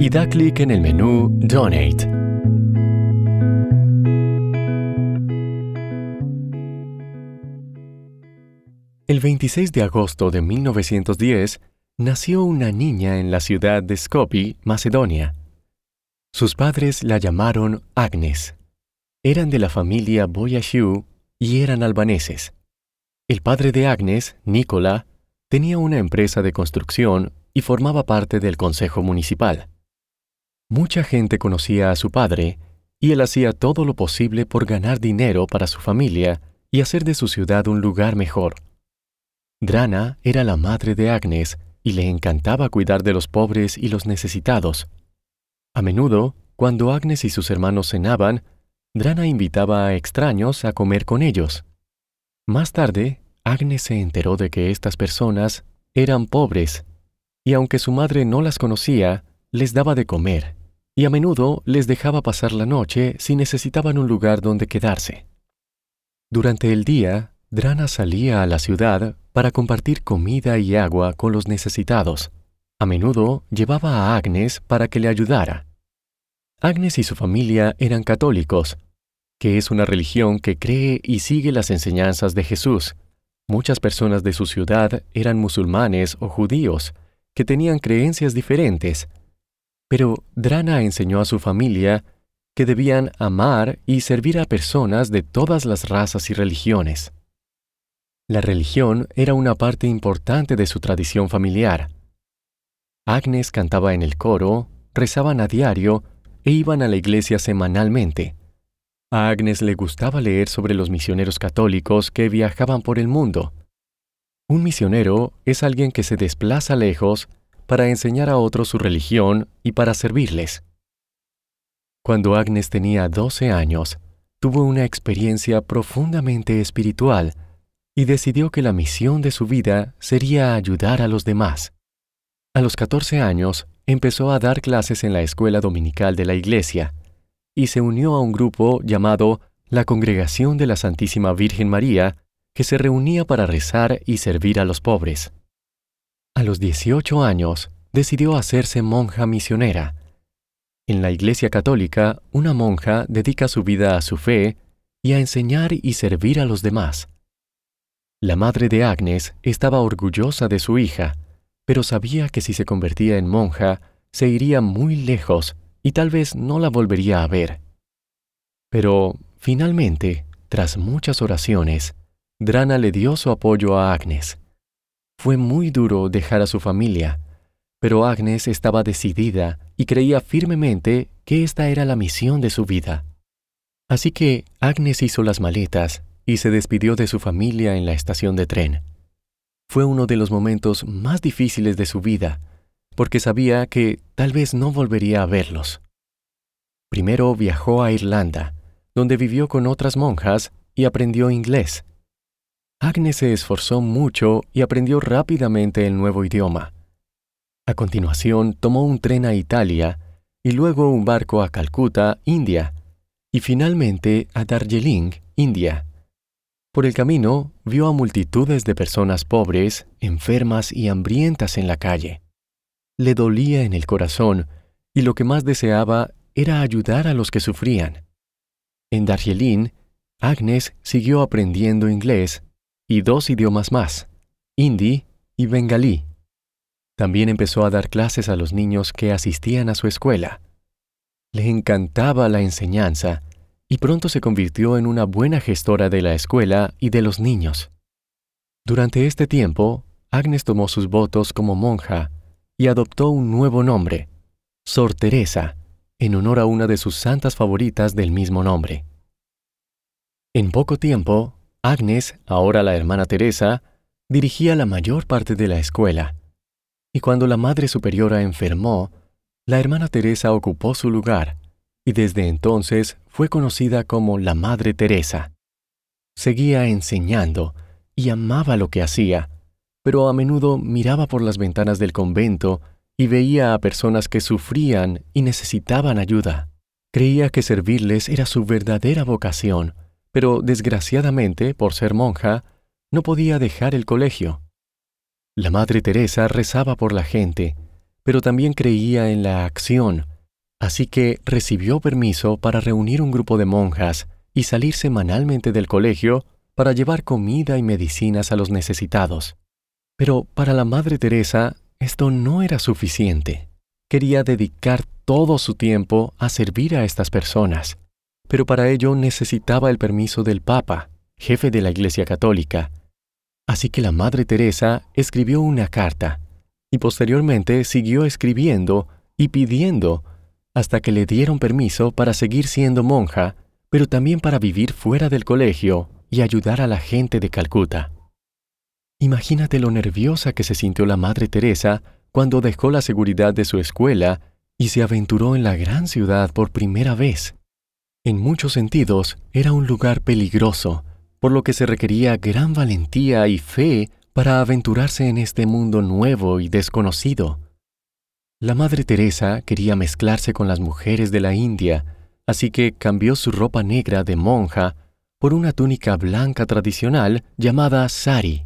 y da clic en el menú Donate. El 26 de agosto de 1910 nació una niña en la ciudad de Skopje, Macedonia. Sus padres la llamaron Agnes. Eran de la familia Boyashiu y eran albaneses. El padre de Agnes, Nicola, tenía una empresa de construcción y formaba parte del consejo municipal. Mucha gente conocía a su padre, y él hacía todo lo posible por ganar dinero para su familia y hacer de su ciudad un lugar mejor. Drana era la madre de Agnes y le encantaba cuidar de los pobres y los necesitados. A menudo, cuando Agnes y sus hermanos cenaban, Drana invitaba a extraños a comer con ellos. Más tarde, Agnes se enteró de que estas personas eran pobres, y aunque su madre no las conocía, les daba de comer, y a menudo les dejaba pasar la noche si necesitaban un lugar donde quedarse. Durante el día, Drana salía a la ciudad para compartir comida y agua con los necesitados. A menudo llevaba a Agnes para que le ayudara. Agnes y su familia eran católicos, que es una religión que cree y sigue las enseñanzas de Jesús. Muchas personas de su ciudad eran musulmanes o judíos, que tenían creencias diferentes, pero Drana enseñó a su familia que debían amar y servir a personas de todas las razas y religiones. La religión era una parte importante de su tradición familiar. Agnes cantaba en el coro, rezaban a diario e iban a la iglesia semanalmente. A Agnes le gustaba leer sobre los misioneros católicos que viajaban por el mundo. Un misionero es alguien que se desplaza lejos para enseñar a otros su religión y para servirles. Cuando Agnes tenía 12 años, tuvo una experiencia profundamente espiritual y decidió que la misión de su vida sería ayudar a los demás. A los 14 años, empezó a dar clases en la escuela dominical de la iglesia y se unió a un grupo llamado la Congregación de la Santísima Virgen María, que se reunía para rezar y servir a los pobres. A los 18 años, decidió hacerse monja misionera. En la Iglesia Católica, una monja dedica su vida a su fe y a enseñar y servir a los demás. La madre de Agnes estaba orgullosa de su hija, pero sabía que si se convertía en monja, se iría muy lejos y tal vez no la volvería a ver. Pero, finalmente, tras muchas oraciones, Drana le dio su apoyo a Agnes. Fue muy duro dejar a su familia, pero Agnes estaba decidida y creía firmemente que esta era la misión de su vida. Así que Agnes hizo las maletas y se despidió de su familia en la estación de tren. Fue uno de los momentos más difíciles de su vida, porque sabía que tal vez no volvería a verlos. Primero viajó a Irlanda, donde vivió con otras monjas y aprendió inglés. Agnes se esforzó mucho y aprendió rápidamente el nuevo idioma. A continuación tomó un tren a Italia y luego un barco a Calcuta, India, y finalmente a Darjeeling, India. Por el camino vio a multitudes de personas pobres, enfermas y hambrientas en la calle. Le dolía en el corazón y lo que más deseaba era ayudar a los que sufrían. En Darjeeling, Agnes siguió aprendiendo inglés y dos idiomas más, hindi y bengalí. También empezó a dar clases a los niños que asistían a su escuela. Le encantaba la enseñanza y pronto se convirtió en una buena gestora de la escuela y de los niños. Durante este tiempo, Agnes tomó sus votos como monja y adoptó un nuevo nombre, Sor Teresa, en honor a una de sus santas favoritas del mismo nombre. En poco tiempo, Agnes, ahora la hermana Teresa, dirigía la mayor parte de la escuela. Y cuando la Madre Superiora enfermó, la hermana Teresa ocupó su lugar, y desde entonces fue conocida como la Madre Teresa. Seguía enseñando y amaba lo que hacía, pero a menudo miraba por las ventanas del convento y veía a personas que sufrían y necesitaban ayuda. Creía que servirles era su verdadera vocación, pero desgraciadamente, por ser monja, no podía dejar el colegio. La Madre Teresa rezaba por la gente, pero también creía en la acción, así que recibió permiso para reunir un grupo de monjas y salir semanalmente del colegio para llevar comida y medicinas a los necesitados. Pero para la Madre Teresa esto no era suficiente. Quería dedicar todo su tiempo a servir a estas personas, pero para ello necesitaba el permiso del Papa, jefe de la Iglesia Católica. Así que la Madre Teresa escribió una carta y posteriormente siguió escribiendo y pidiendo hasta que le dieron permiso para seguir siendo monja, pero también para vivir fuera del colegio y ayudar a la gente de Calcuta. Imagínate lo nerviosa que se sintió la Madre Teresa cuando dejó la seguridad de su escuela y se aventuró en la gran ciudad por primera vez. En muchos sentidos era un lugar peligroso, por lo que se requería gran valentía y fe para aventurarse en este mundo nuevo y desconocido. La Madre Teresa quería mezclarse con las mujeres de la India, así que cambió su ropa negra de monja por una túnica blanca tradicional llamada sari.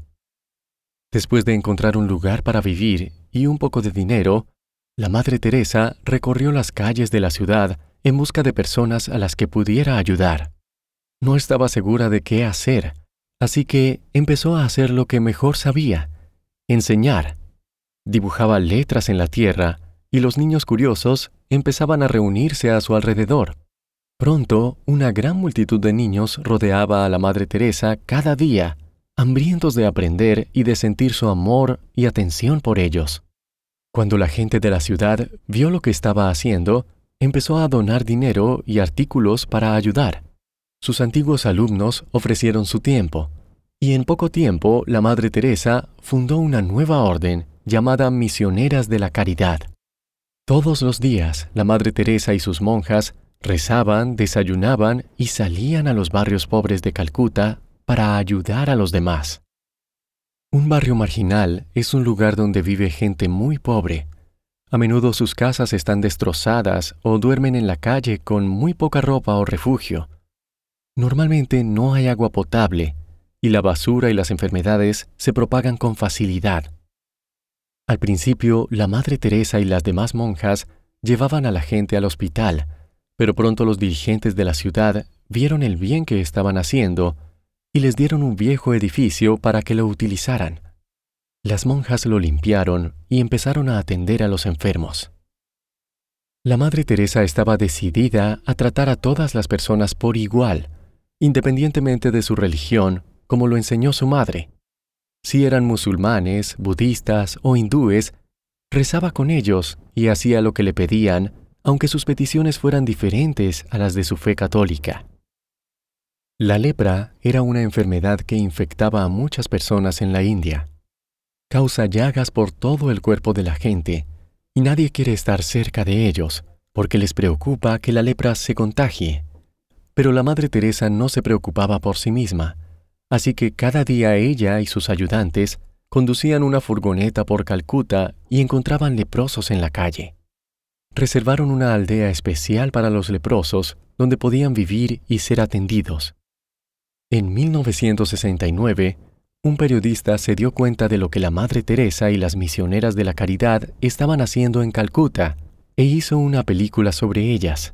Después de encontrar un lugar para vivir y un poco de dinero, la Madre Teresa recorrió las calles de la ciudad en busca de personas a las que pudiera ayudar. No estaba segura de qué hacer, así que empezó a hacer lo que mejor sabía, enseñar. Dibujaba letras en la tierra y los niños curiosos empezaban a reunirse a su alrededor. Pronto, una gran multitud de niños rodeaba a la Madre Teresa cada día hambrientos de aprender y de sentir su amor y atención por ellos. Cuando la gente de la ciudad vio lo que estaba haciendo, empezó a donar dinero y artículos para ayudar. Sus antiguos alumnos ofrecieron su tiempo, y en poco tiempo la Madre Teresa fundó una nueva orden llamada Misioneras de la Caridad. Todos los días la Madre Teresa y sus monjas rezaban, desayunaban y salían a los barrios pobres de Calcuta para ayudar a los demás. Un barrio marginal es un lugar donde vive gente muy pobre. A menudo sus casas están destrozadas o duermen en la calle con muy poca ropa o refugio. Normalmente no hay agua potable y la basura y las enfermedades se propagan con facilidad. Al principio, la Madre Teresa y las demás monjas llevaban a la gente al hospital, pero pronto los dirigentes de la ciudad vieron el bien que estaban haciendo y les dieron un viejo edificio para que lo utilizaran. Las monjas lo limpiaron y empezaron a atender a los enfermos. La Madre Teresa estaba decidida a tratar a todas las personas por igual, independientemente de su religión, como lo enseñó su madre. Si eran musulmanes, budistas o hindúes, rezaba con ellos y hacía lo que le pedían, aunque sus peticiones fueran diferentes a las de su fe católica. La lepra era una enfermedad que infectaba a muchas personas en la India. Causa llagas por todo el cuerpo de la gente y nadie quiere estar cerca de ellos porque les preocupa que la lepra se contagie. Pero la Madre Teresa no se preocupaba por sí misma, así que cada día ella y sus ayudantes conducían una furgoneta por Calcuta y encontraban leprosos en la calle. Reservaron una aldea especial para los leprosos donde podían vivir y ser atendidos. En 1969, un periodista se dio cuenta de lo que la Madre Teresa y las misioneras de la caridad estaban haciendo en Calcuta e hizo una película sobre ellas.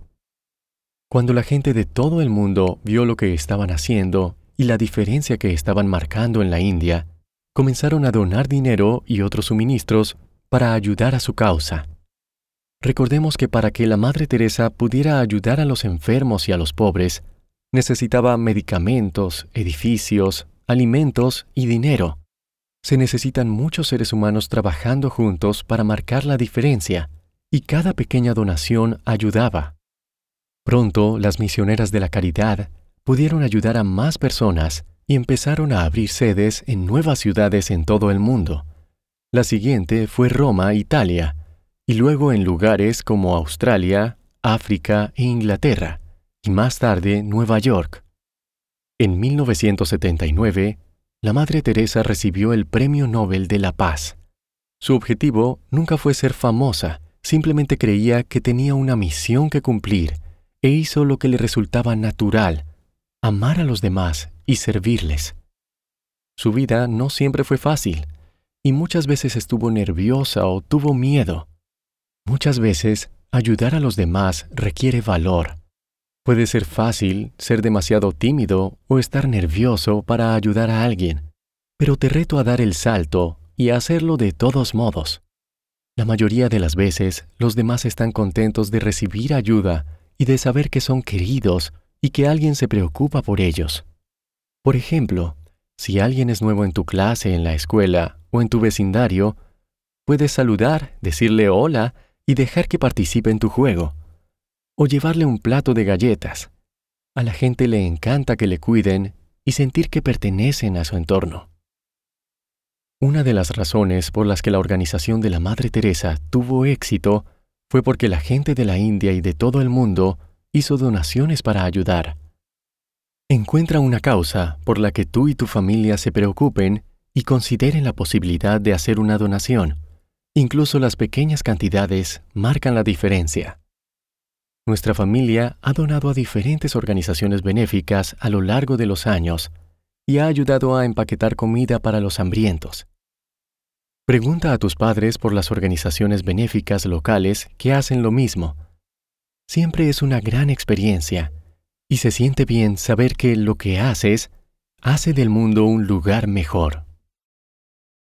Cuando la gente de todo el mundo vio lo que estaban haciendo y la diferencia que estaban marcando en la India, comenzaron a donar dinero y otros suministros para ayudar a su causa. Recordemos que para que la Madre Teresa pudiera ayudar a los enfermos y a los pobres, necesitaba medicamentos, edificios, alimentos y dinero. Se necesitan muchos seres humanos trabajando juntos para marcar la diferencia, y cada pequeña donación ayudaba. Pronto las misioneras de la caridad pudieron ayudar a más personas y empezaron a abrir sedes en nuevas ciudades en todo el mundo. La siguiente fue Roma, Italia, y luego en lugares como Australia, África e Inglaterra, y más tarde Nueva York. En 1979, la Madre Teresa recibió el Premio Nobel de la Paz. Su objetivo nunca fue ser famosa, simplemente creía que tenía una misión que cumplir e hizo lo que le resultaba natural, amar a los demás y servirles. Su vida no siempre fue fácil, y muchas veces estuvo nerviosa o tuvo miedo. Muchas veces ayudar a los demás requiere valor. Puede ser fácil ser demasiado tímido o estar nervioso para ayudar a alguien, pero te reto a dar el salto y a hacerlo de todos modos. La mayoría de las veces los demás están contentos de recibir ayuda y de saber que son queridos y que alguien se preocupa por ellos. Por ejemplo, si alguien es nuevo en tu clase, en la escuela o en tu vecindario, puedes saludar, decirle hola y dejar que participe en tu juego. O llevarle un plato de galletas. A la gente le encanta que le cuiden y sentir que pertenecen a su entorno. Una de las razones por las que la organización de la Madre Teresa tuvo éxito fue porque la gente de la India y de todo el mundo hizo donaciones para ayudar. Encuentra una causa por la que tú y tu familia se preocupen y consideren la posibilidad de hacer una donación. Incluso las pequeñas cantidades marcan la diferencia. Nuestra familia ha donado a diferentes organizaciones benéficas a lo largo de los años y ha ayudado a empaquetar comida para los hambrientos. Pregunta a tus padres por las organizaciones benéficas locales que hacen lo mismo. Siempre es una gran experiencia y se siente bien saber que lo que haces hace del mundo un lugar mejor.